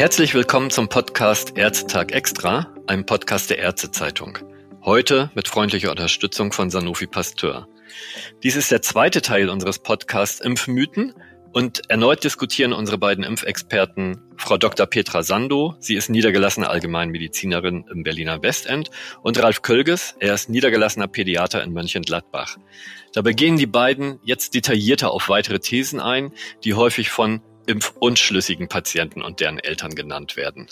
Herzlich willkommen zum Podcast Ärztetag Extra, einem Podcast der Ärztezeitung. Heute mit freundlicher Unterstützung von Sanofi Pasteur. Dies ist der zweite Teil unseres Podcasts Impfmythen und erneut diskutieren unsere beiden Impfexperten Frau Dr. Petra Sando, sie ist niedergelassene Allgemeinmedizinerin im Berliner Westend, und Ralf Kölges, er ist niedergelassener Pädiater in Mönchengladbach. Dabei gehen die beiden jetzt detaillierter auf weitere Thesen ein, die häufig von impfunschlüssigen Patienten und deren Eltern genannt werden.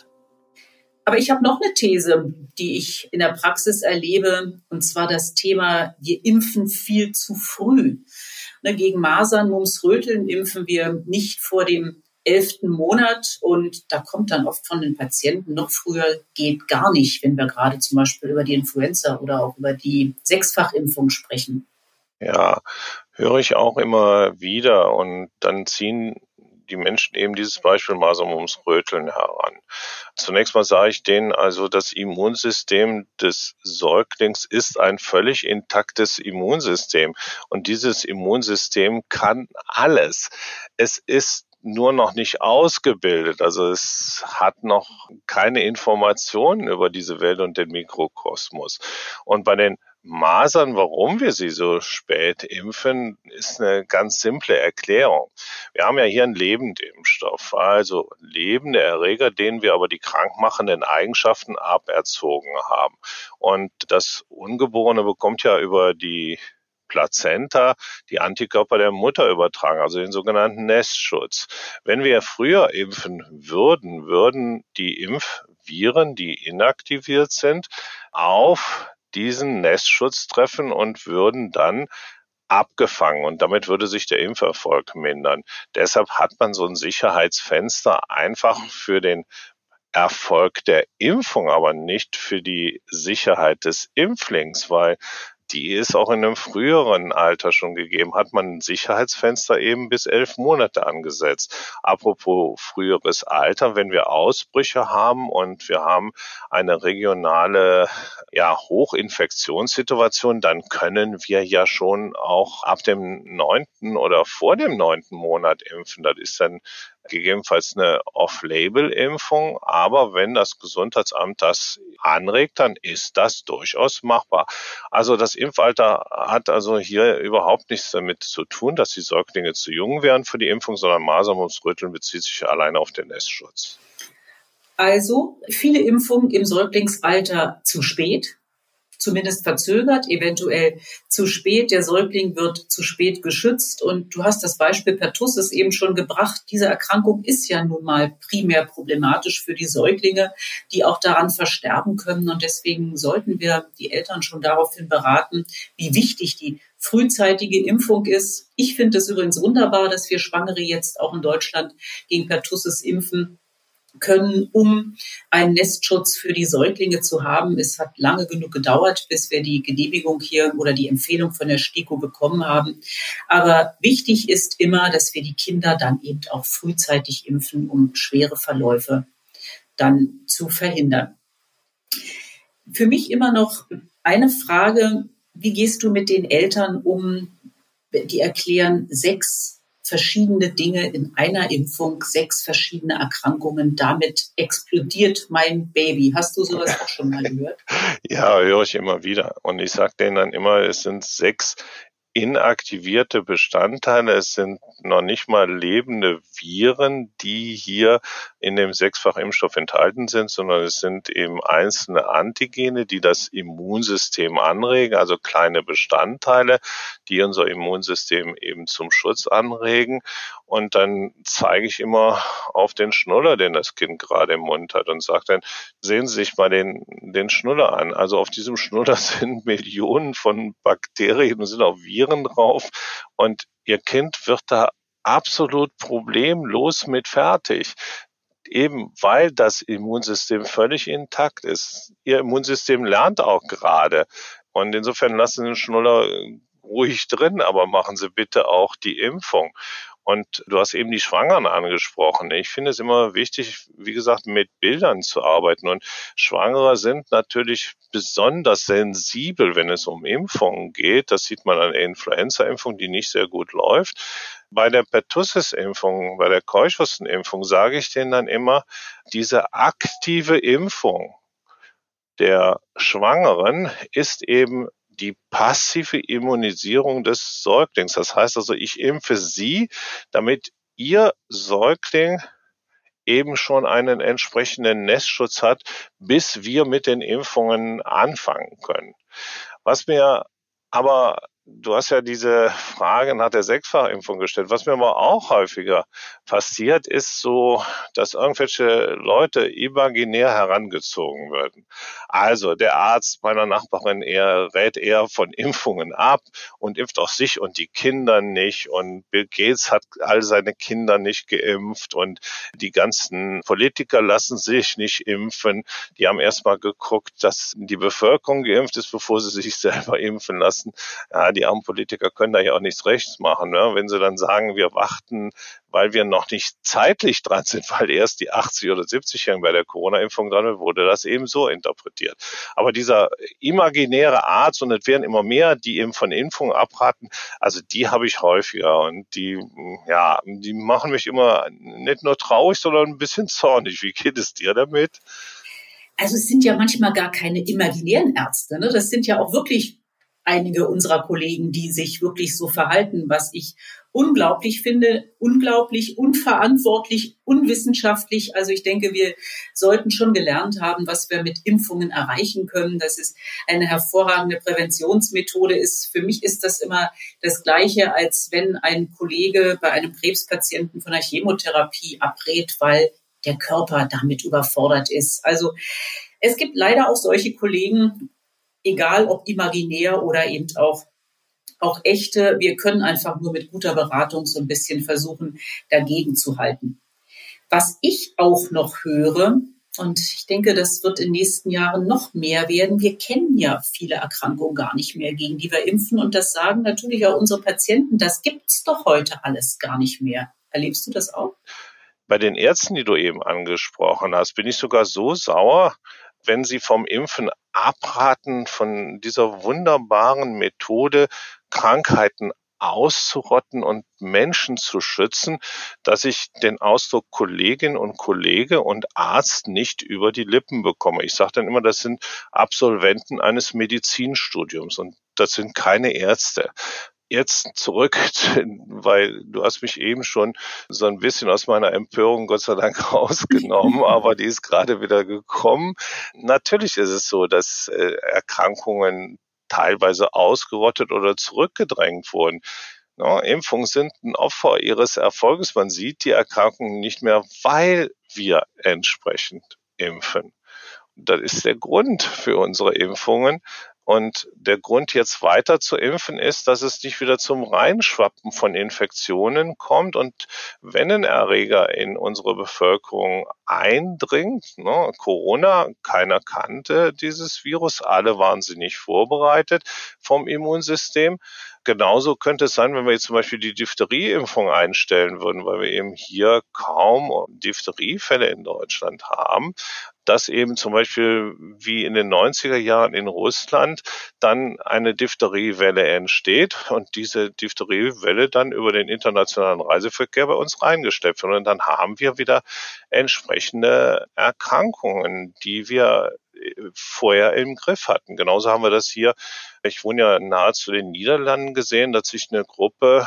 Aber ich habe noch eine These, die ich in der Praxis erlebe, und zwar das Thema, wir impfen viel zu früh. Ne, gegen Masern, Mumps, Röteln impfen wir nicht vor dem elften Monat und da kommt dann oft von den Patienten noch früher geht gar nicht, wenn wir gerade zum Beispiel über die Influenza oder auch über die Sechsfachimpfung sprechen. Ja, höre ich auch immer wieder und dann ziehen die Menschen eben dieses Beispiel Masern ums Röteln heran. Zunächst mal sage ich denen also, das Immunsystem des Säuglings ist ein völlig intaktes Immunsystem. Und dieses Immunsystem kann alles. Es ist nur noch nicht ausgebildet. Also es hat noch keine Informationen über diese Welt und den Mikrokosmos. Und bei den Masern, warum wir sie so spät impfen, ist eine ganz simple Erklärung. Wir haben ja hier einen Lebendimpfstoff, also lebende Erreger, denen wir aber die krankmachenden Eigenschaften aberzogen haben. Und das Ungeborene bekommt ja über die Plazenta die Antikörper der Mutter übertragen, also den sogenannten Nestschutz. Wenn wir früher impfen würden, würden die Impfviren, die inaktiviert sind, auf diesen Nestschutz treffen und würden dann abgefangen und damit würde sich der Impferfolg mindern. Deshalb hat man so ein Sicherheitsfenster einfach für den Erfolg der Impfung, aber nicht für die Sicherheit des Impflings, weil die ist auch in einem früheren Alter schon gegeben, hat man ein Sicherheitsfenster eben bis elf Monate angesetzt. Apropos früheres Alter, wenn wir Ausbrüche haben und wir haben eine regionale ja, Hochinfektionssituation, dann können wir ja schon auch ab dem neunten oder vor dem neunten Monat impfen. Das ist dann gegebenenfalls eine Off-Label-Impfung. Aber wenn das Gesundheitsamt das anregt, dann ist das durchaus machbar. Also das Impfalter hat also hier überhaupt nichts damit zu tun, dass die Säuglinge zu jung wären für die Impfung, sondern Masern ums Rütteln bezieht sich alleine auf den Nestschutz. Also viele Impfungen im Säuglingsalter zu spät zumindest verzögert, eventuell zu spät. Der Säugling wird zu spät geschützt. Und du hast das Beispiel Pertussis eben schon gebracht. Diese Erkrankung ist ja nun mal primär problematisch für die Säuglinge, die auch daran versterben können. Und deswegen sollten wir die Eltern schon daraufhin beraten, wie wichtig die frühzeitige Impfung ist. Ich finde es übrigens wunderbar, dass wir Schwangere jetzt auch in Deutschland gegen Pertussis impfen können, um einen Nestschutz für die Säuglinge zu haben. Es hat lange genug gedauert, bis wir die Genehmigung hier oder die Empfehlung von der STIKO bekommen haben. Aber wichtig ist immer, dass wir die Kinder dann eben auch frühzeitig impfen, um schwere Verläufe dann zu verhindern. Für mich immer noch eine Frage, wie gehst du mit den Eltern um, die erklären, sechs verschiedene Dinge in einer Impfung, sechs verschiedene Erkrankungen. Damit explodiert mein Baby. Hast du sowas auch schon mal gehört? Ja, höre ich immer wieder. Und ich sage denen dann immer, es sind sechs inaktivierte Bestandteile. Es sind noch nicht mal lebende Viren, die hier in dem Sechsfachimpfstoff enthalten sind, sondern es sind eben einzelne Antigene, die das Immunsystem anregen, also kleine Bestandteile, die unser Immunsystem eben zum Schutz anregen. Und dann zeige ich immer auf den Schnuller, den das Kind gerade im Mund hat und sage dann, sehen Sie sich mal den, den Schnuller an. Also auf diesem Schnuller sind Millionen von Bakterien sind auch Viren drauf. Und Ihr Kind wird da absolut problemlos mit fertig eben weil das Immunsystem völlig intakt ist. Ihr Immunsystem lernt auch gerade. Und insofern lassen Sie den Schnuller ruhig drin, aber machen Sie bitte auch die Impfung. Und du hast eben die Schwangeren angesprochen. Ich finde es immer wichtig, wie gesagt, mit Bildern zu arbeiten. Und Schwangere sind natürlich besonders sensibel, wenn es um Impfungen geht. Das sieht man an der Influenza-Impfung, die nicht sehr gut läuft. Bei der Pertussis-Impfung, bei der Keuchhusten-Impfung sage ich denen dann immer, diese aktive Impfung der Schwangeren ist eben die passive Immunisierung des Säuglings. Das heißt also, ich impfe Sie, damit Ihr Säugling eben schon einen entsprechenden Nestschutz hat, bis wir mit den Impfungen anfangen können. Was mir aber du hast ja diese Frage nach der Sechsfachimpfung gestellt. Was mir aber auch häufiger passiert, ist so, dass irgendwelche Leute imaginär herangezogen werden. Also der Arzt meiner Nachbarin er rät eher von Impfungen ab und impft auch sich und die Kinder nicht und Bill Gates hat all seine Kinder nicht geimpft und die ganzen Politiker lassen sich nicht impfen. Die haben erstmal geguckt, dass die Bevölkerung geimpft ist, bevor sie sich selber impfen lassen. Ja, die armen Politiker können da ja auch nichts rechts machen. Ne? Wenn sie dann sagen, wir warten, weil wir noch nicht zeitlich dran sind, weil erst die 80 oder 70-Jährigen bei der Corona-Impfung dran sind, wurde das eben so interpretiert. Aber dieser imaginäre Arzt, und es werden immer mehr, die eben von Impfungen abraten, also die habe ich häufiger und die, ja, die machen mich immer nicht nur traurig, sondern ein bisschen zornig. Wie geht es dir damit? Also es sind ja manchmal gar keine imaginären Ärzte. Ne? Das sind ja auch wirklich einige unserer Kollegen, die sich wirklich so verhalten, was ich unglaublich finde, unglaublich unverantwortlich, unwissenschaftlich. Also ich denke, wir sollten schon gelernt haben, was wir mit Impfungen erreichen können, dass es eine hervorragende Präventionsmethode ist. Für mich ist das immer das Gleiche, als wenn ein Kollege bei einem Krebspatienten von der Chemotherapie abrät, weil der Körper damit überfordert ist. Also es gibt leider auch solche Kollegen, egal ob imaginär oder eben auch auch echte. Wir können einfach nur mit guter Beratung so ein bisschen versuchen, dagegen zu halten. Was ich auch noch höre, und ich denke, das wird in den nächsten Jahren noch mehr werden. Wir kennen ja viele Erkrankungen gar nicht mehr, gegen die wir impfen. Und das sagen natürlich auch unsere Patienten, das gibt's doch heute alles gar nicht mehr. Erlebst du das auch? Bei den Ärzten, die du eben angesprochen hast, bin ich sogar so sauer, wenn sie vom Impfen abraten, von dieser wunderbaren Methode, Krankheiten auszurotten und Menschen zu schützen, dass ich den Ausdruck Kollegin und Kollege und Arzt nicht über die Lippen bekomme. Ich sage dann immer, das sind Absolventen eines Medizinstudiums und das sind keine Ärzte jetzt zurück, weil du hast mich eben schon so ein bisschen aus meiner Empörung Gott sei Dank rausgenommen, aber die ist gerade wieder gekommen. Natürlich ist es so, dass äh, Erkrankungen teilweise ausgerottet oder zurückgedrängt wurden. Ja, Impfungen sind ein Opfer ihres Erfolges. Man sieht die Erkrankungen nicht mehr, weil wir entsprechend impfen. Das ist der Grund für unsere Impfungen. Und der Grund, jetzt weiter zu impfen, ist, dass es nicht wieder zum Reinschwappen von Infektionen kommt. Und wenn ein Erreger in unsere Bevölkerung eindringt, ne, Corona, keiner kannte dieses Virus, alle waren sie nicht vorbereitet vom Immunsystem. Genauso könnte es sein, wenn wir jetzt zum Beispiel die Diphtherieimpfung einstellen würden, weil wir eben hier kaum Diphtheriefälle in Deutschland haben dass eben zum Beispiel wie in den 90er Jahren in Russland dann eine Diphtheriewelle entsteht und diese Diphtheriewelle dann über den internationalen Reiseverkehr bei uns reingestellt wird. Und dann haben wir wieder entsprechende Erkrankungen, die wir äh, vorher im Griff hatten. Genauso haben wir das hier, ich wohne ja nahezu den Niederlanden gesehen, dass sich eine Gruppe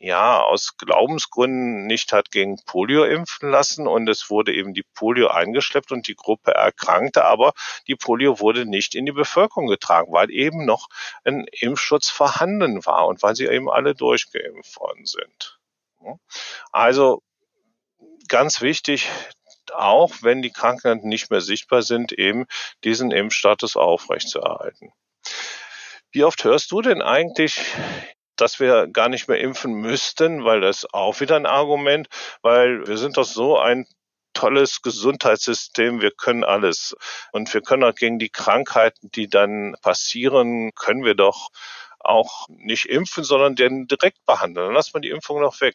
ja, aus Glaubensgründen nicht hat gegen Polio impfen lassen und es wurde eben die Polio eingeschleppt und die Gruppe erkrankte, aber die Polio wurde nicht in die Bevölkerung getragen, weil eben noch ein Impfschutz vorhanden war und weil sie eben alle durchgeimpft worden sind. Also ganz wichtig, auch wenn die Krankheiten nicht mehr sichtbar sind, eben diesen Impfstatus aufrechtzuerhalten. Wie oft hörst du denn eigentlich dass wir gar nicht mehr impfen müssten, weil das auch wieder ein Argument, weil wir sind doch so ein tolles Gesundheitssystem, wir können alles. Und wir können auch gegen die Krankheiten, die dann passieren, können wir doch auch nicht impfen, sondern den direkt behandeln. Dann lässt man die Impfung noch weg.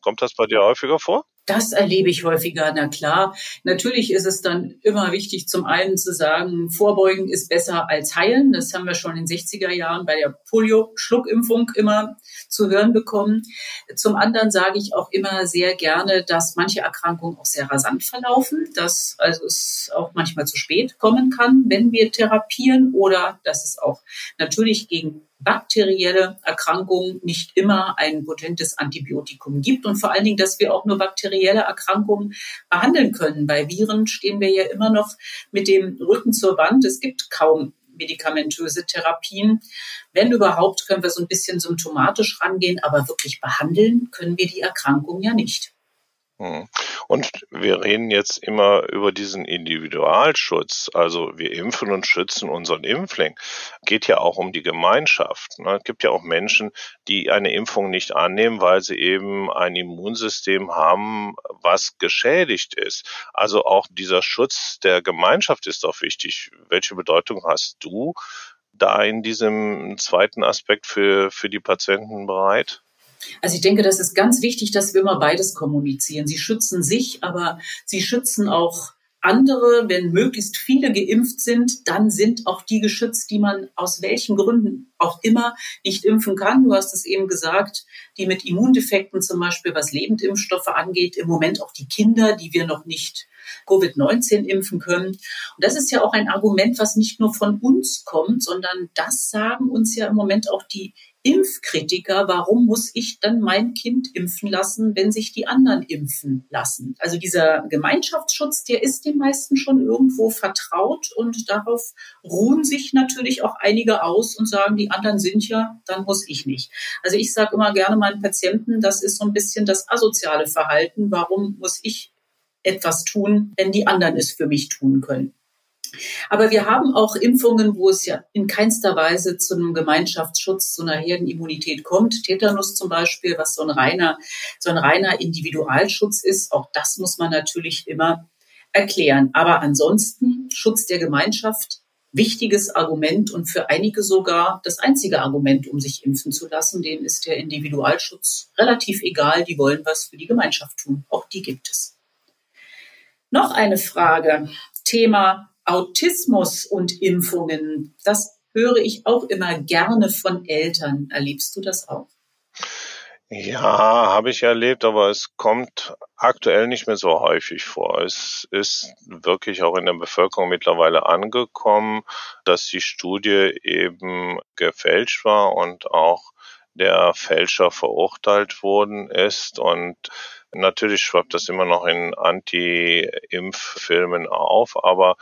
Kommt das bei dir häufiger vor? Das erlebe ich häufiger. Na klar, natürlich ist es dann immer wichtig, zum einen zu sagen, Vorbeugen ist besser als heilen. Das haben wir schon in den 60er Jahren bei der Polio-Schluckimpfung immer zu hören bekommen. Zum anderen sage ich auch immer sehr gerne, dass manche Erkrankungen auch sehr rasant verlaufen, dass also es auch manchmal zu spät kommen kann, wenn wir therapieren oder dass es auch natürlich gegen bakterielle Erkrankungen nicht immer ein potentes Antibiotikum gibt und vor allen Dingen, dass wir auch nur bakterielle Erkrankungen behandeln können. Bei Viren stehen wir ja immer noch mit dem Rücken zur Wand. Es gibt kaum medikamentöse Therapien. Wenn überhaupt, können wir so ein bisschen symptomatisch rangehen, aber wirklich behandeln können wir die Erkrankung ja nicht. Hm. Und wir reden jetzt immer über diesen Individualschutz. Also wir impfen und schützen unseren Impfling. Geht ja auch um die Gemeinschaft. Ne? Es gibt ja auch Menschen, die eine Impfung nicht annehmen, weil sie eben ein Immunsystem haben, was geschädigt ist. Also auch dieser Schutz der Gemeinschaft ist doch wichtig. Welche Bedeutung hast du da in diesem zweiten Aspekt für, für die Patienten bereit? Also ich denke, das ist ganz wichtig, dass wir immer beides kommunizieren. Sie schützen sich, aber sie schützen auch andere, wenn möglichst viele geimpft sind, dann sind auch die geschützt, die man aus welchen Gründen auch immer nicht impfen kann. Du hast es eben gesagt, die mit Immundefekten zum Beispiel, was Lebendimpfstoffe angeht, im Moment auch die Kinder, die wir noch nicht Covid-19 impfen können. Und das ist ja auch ein Argument, was nicht nur von uns kommt, sondern das sagen uns ja im Moment auch die Impfkritiker, warum muss ich dann mein Kind impfen lassen, wenn sich die anderen impfen lassen? Also dieser Gemeinschaftsschutz, der ist den meisten schon irgendwo vertraut und darauf ruhen sich natürlich auch einige aus und sagen, die anderen sind ja, dann muss ich nicht. Also ich sage immer gerne meinen Patienten, das ist so ein bisschen das asoziale Verhalten. Warum muss ich etwas tun, wenn die anderen es für mich tun können? Aber wir haben auch Impfungen, wo es ja in keinster Weise zu einem Gemeinschaftsschutz, zu einer Herdenimmunität kommt. Tetanus zum Beispiel, was so ein reiner, so ein reiner Individualschutz ist. Auch das muss man natürlich immer erklären. Aber ansonsten Schutz der Gemeinschaft, wichtiges Argument und für einige sogar das einzige Argument, um sich impfen zu lassen. Denen ist der Individualschutz relativ egal. Die wollen was für die Gemeinschaft tun. Auch die gibt es. Noch eine Frage. Thema Autismus und Impfungen, das höre ich auch immer gerne von Eltern. Erlebst du das auch? Ja, habe ich erlebt, aber es kommt aktuell nicht mehr so häufig vor. Es ist wirklich auch in der Bevölkerung mittlerweile angekommen, dass die Studie eben gefälscht war und auch der Fälscher verurteilt worden ist und Natürlich schwappt das immer noch in Anti-Impf-Filmen auf, aber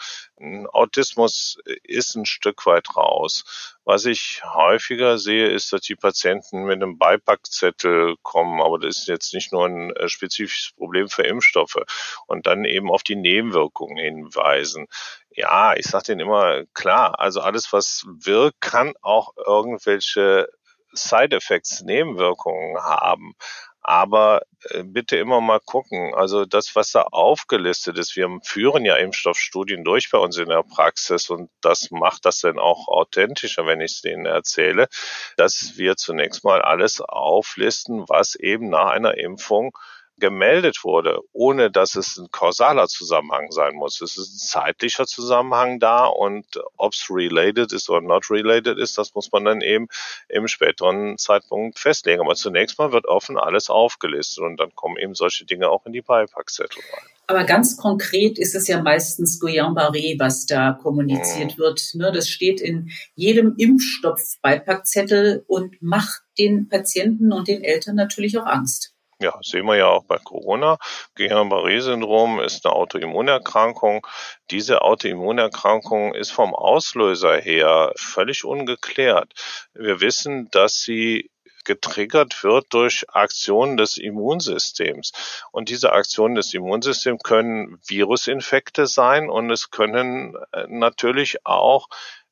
Autismus ist ein Stück weit raus. Was ich häufiger sehe, ist, dass die Patienten mit einem Beipackzettel kommen, aber das ist jetzt nicht nur ein äh, spezifisches Problem für Impfstoffe und dann eben auf die Nebenwirkungen hinweisen. Ja, ich sage denen immer klar, also alles, was wirkt, kann auch irgendwelche Side Effects, Nebenwirkungen haben. Aber äh, bitte immer mal gucken. Also das, was da aufgelistet ist, wir führen ja Impfstoffstudien durch bei uns in der Praxis und das macht das dann auch authentischer, wenn ich es denen erzähle, dass wir zunächst mal alles auflisten, was eben nach einer Impfung gemeldet wurde, ohne dass es ein kausaler Zusammenhang sein muss. Es ist ein zeitlicher Zusammenhang da und ob es related ist oder not related ist, das muss man dann eben im späteren Zeitpunkt festlegen. Aber zunächst mal wird offen alles aufgelistet und dann kommen eben solche Dinge auch in die Beipackzettel rein. Aber ganz konkret ist es ja meistens Guillain-Barré, was da kommuniziert mhm. wird. Ne, das steht in jedem Impfstoff-Beipackzettel und macht den Patienten und den Eltern natürlich auch Angst. Ja, sehen wir ja auch bei Corona. Guillain-Barré-Syndrom ist eine Autoimmunerkrankung. Diese Autoimmunerkrankung ist vom Auslöser her völlig ungeklärt. Wir wissen, dass sie getriggert wird durch Aktionen des Immunsystems. Und diese Aktionen des Immunsystems können Virusinfekte sein und es können äh, natürlich auch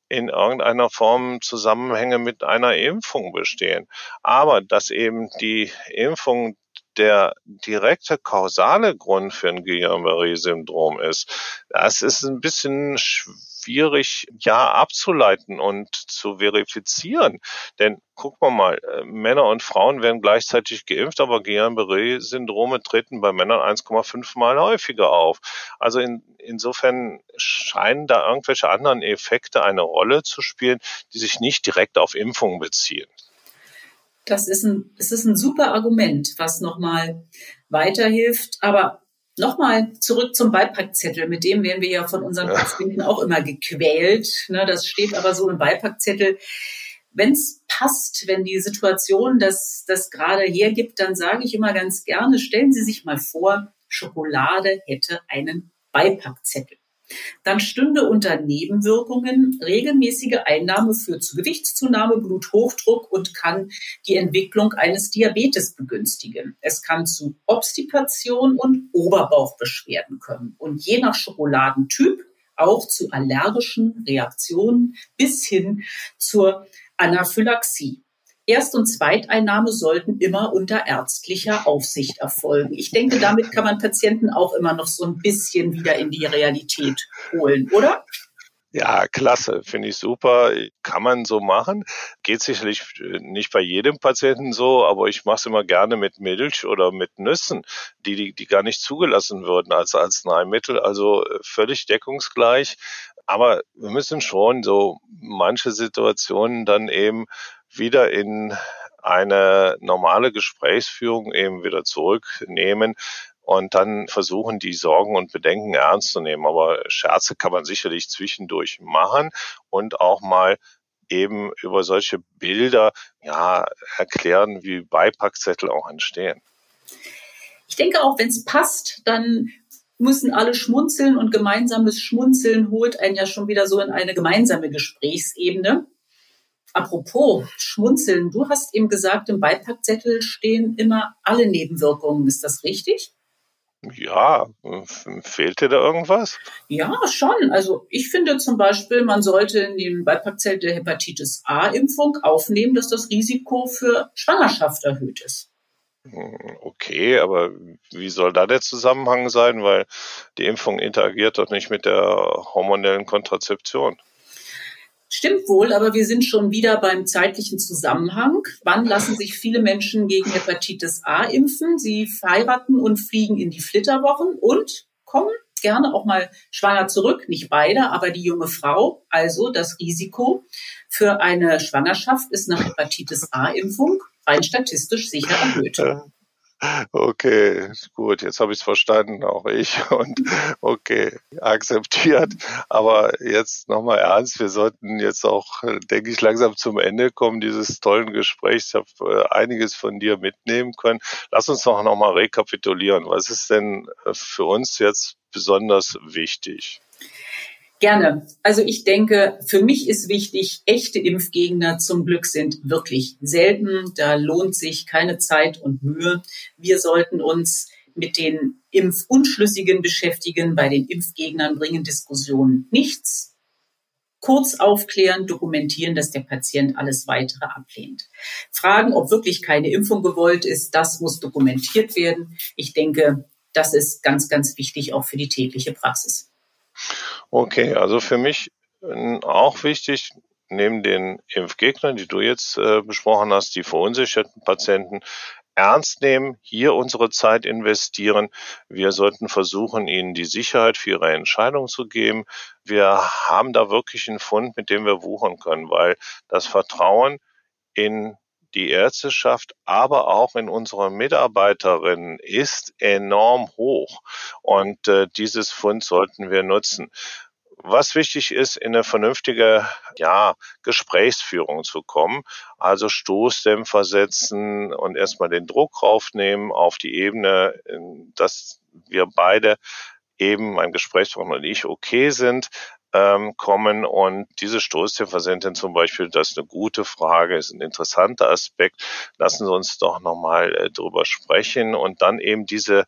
in irgendeiner Form Zusammenhänge mit einer Impfung bestehen. Aber dass eben die Impfung der direkte kausale Grund für ein Guillain-Barré-Syndrom ist, das ist ein bisschen schwierig, ja, abzuleiten und zu verifizieren. Denn gucken wir mal, äh, Männer und Frauen werden gleichzeitig geimpft, aber Guillain-Barré-Syndrome treten bei Männern 1,5 Mal häufiger auf. Also in, insofern scheinen da irgendwelche anderen Effekte eine Rolle zu spielen, die sich nicht direkt auf Impfungen beziehen. Das ist ein, es ist ein super Argument, was nochmal weiterhilft. Aber nochmal zurück zum Beipackzettel. Mit dem werden wir ja von unseren Patienten auch immer gequält. Ne, das steht aber so im Beipackzettel. Wenn es passt, wenn die Situation das, das gerade hergibt, dann sage ich immer ganz gerne, stellen Sie sich mal vor, Schokolade hätte einen Beipackzettel dann stünde unter Nebenwirkungen regelmäßige Einnahme führt zu Gewichtszunahme, Bluthochdruck und kann die Entwicklung eines Diabetes begünstigen. Es kann zu Obstipation und Oberbauchbeschwerden kommen und je nach Schokoladentyp auch zu allergischen Reaktionen bis hin zur Anaphylaxie. Erst- und Zweiteinnahme sollten immer unter ärztlicher Aufsicht erfolgen. Ich denke, damit kann man Patienten auch immer noch so ein bisschen wieder in die Realität holen, oder? Ja, klasse, finde ich super. Kann man so machen. Geht sicherlich nicht bei jedem Patienten so, aber ich mache es immer gerne mit Milch oder mit Nüssen, die, die, die gar nicht zugelassen würden als Arzneimittel. Also äh, völlig deckungsgleich. Aber wir müssen schon so manche Situationen dann eben wieder in eine normale Gesprächsführung eben wieder zurücknehmen und dann versuchen, die Sorgen und Bedenken ernst zu nehmen. Aber Scherze kann man sicherlich zwischendurch machen und auch mal eben über solche Bilder ja erklären, wie Beipackzettel auch entstehen. Ich denke auch, wenn es passt, dann müssen alle schmunzeln und gemeinsames Schmunzeln holt einen ja schon wieder so in eine gemeinsame Gesprächsebene. Apropos Schmunzeln, du hast eben gesagt, im Beipackzettel stehen immer alle Nebenwirkungen. Ist das richtig? Ja, fehlt dir da irgendwas? Ja, schon. Also ich finde zum Beispiel, man sollte in den Beipackzettel der Hepatitis A-Impfung aufnehmen, dass das Risiko für Schwangerschaft erhöht ist. Hm, okay, aber wie soll da der Zusammenhang sein? Weil die Impfung interagiert doch nicht mit der hormonellen Kontrazeption. Stimmt wohl, aber wir sind schon wieder beim zeitlichen Zusammenhang. Wann lassen sich viele Menschen gegen Hepatitis A impfen? Sie heiraten und fliegen in die Flitterwochen und kommen gerne auch mal schwanger zurück. Nicht beide, aber die junge Frau. Also das Risiko für eine Schwangerschaft ist nach Hepatitis A-Impfung rein statistisch sicher erhöht. Okay, gut, jetzt habe ich es verstanden, auch ich. Und okay, akzeptiert. Aber jetzt nochmal ernst, wir sollten jetzt auch, denke ich, langsam zum Ende kommen dieses tollen Gesprächs. Ich habe äh, einiges von dir mitnehmen können. Lass uns doch nochmal rekapitulieren. Was ist denn äh, für uns jetzt besonders wichtig? Gerne. Also ich denke, für mich ist wichtig, echte Impfgegner zum Glück sind wirklich selten. Da lohnt sich keine Zeit und Mühe. Wir sollten uns mit den Impfunschlüssigen beschäftigen. Bei den Impfgegnern bringen Diskussionen nichts. Kurz aufklären, dokumentieren, dass der Patient alles weitere ablehnt. Fragen, ob wirklich keine Impfung gewollt ist, das muss dokumentiert werden. Ich denke, das ist ganz, ganz wichtig auch für die tägliche Praxis. Okay, also für mich äh, auch wichtig, neben den Impfgegnern, die du jetzt äh, besprochen hast, die verunsicherten Patienten, ernst nehmen, hier unsere Zeit investieren. Wir sollten versuchen, ihnen die Sicherheit für ihre Entscheidung zu geben. Wir haben da wirklich einen Fund, mit dem wir wuchern können, weil das Vertrauen in die Ärzteschaft, aber auch in unsere Mitarbeiterinnen ist enorm hoch. Und äh, dieses Fund sollten wir nutzen. Was wichtig ist, in eine vernünftige ja, Gesprächsführung zu kommen, also Stoßdämpfer setzen und erstmal den Druck raufnehmen auf die Ebene, dass wir beide eben, mein Gesprächspartner und ich, okay sind, ähm, kommen. Und diese Stoßdifferenzen zum Beispiel, das ist eine gute Frage, ist ein interessanter Aspekt. Lassen Sie uns doch nochmal äh, drüber sprechen und dann eben diese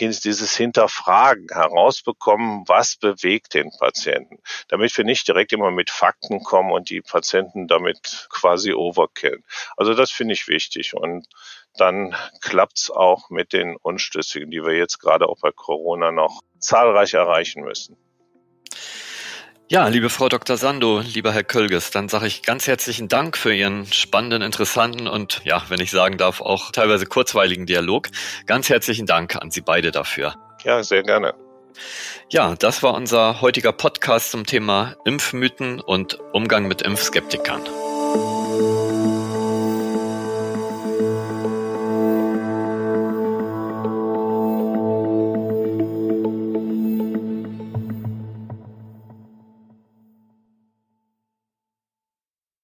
dieses Hinterfragen herausbekommen, was bewegt den Patienten, damit wir nicht direkt immer mit Fakten kommen und die Patienten damit quasi overkillen. Also das finde ich wichtig und dann klappt's auch mit den Unschlüssigen, die wir jetzt gerade auch bei Corona noch zahlreich erreichen müssen. Ja, liebe Frau Dr. Sando, lieber Herr Kölges, dann sage ich ganz herzlichen Dank für Ihren spannenden, interessanten und ja, wenn ich sagen darf, auch teilweise kurzweiligen Dialog. Ganz herzlichen Dank an Sie beide dafür. Ja, sehr gerne. Ja, das war unser heutiger Podcast zum Thema Impfmythen und Umgang mit Impfskeptikern.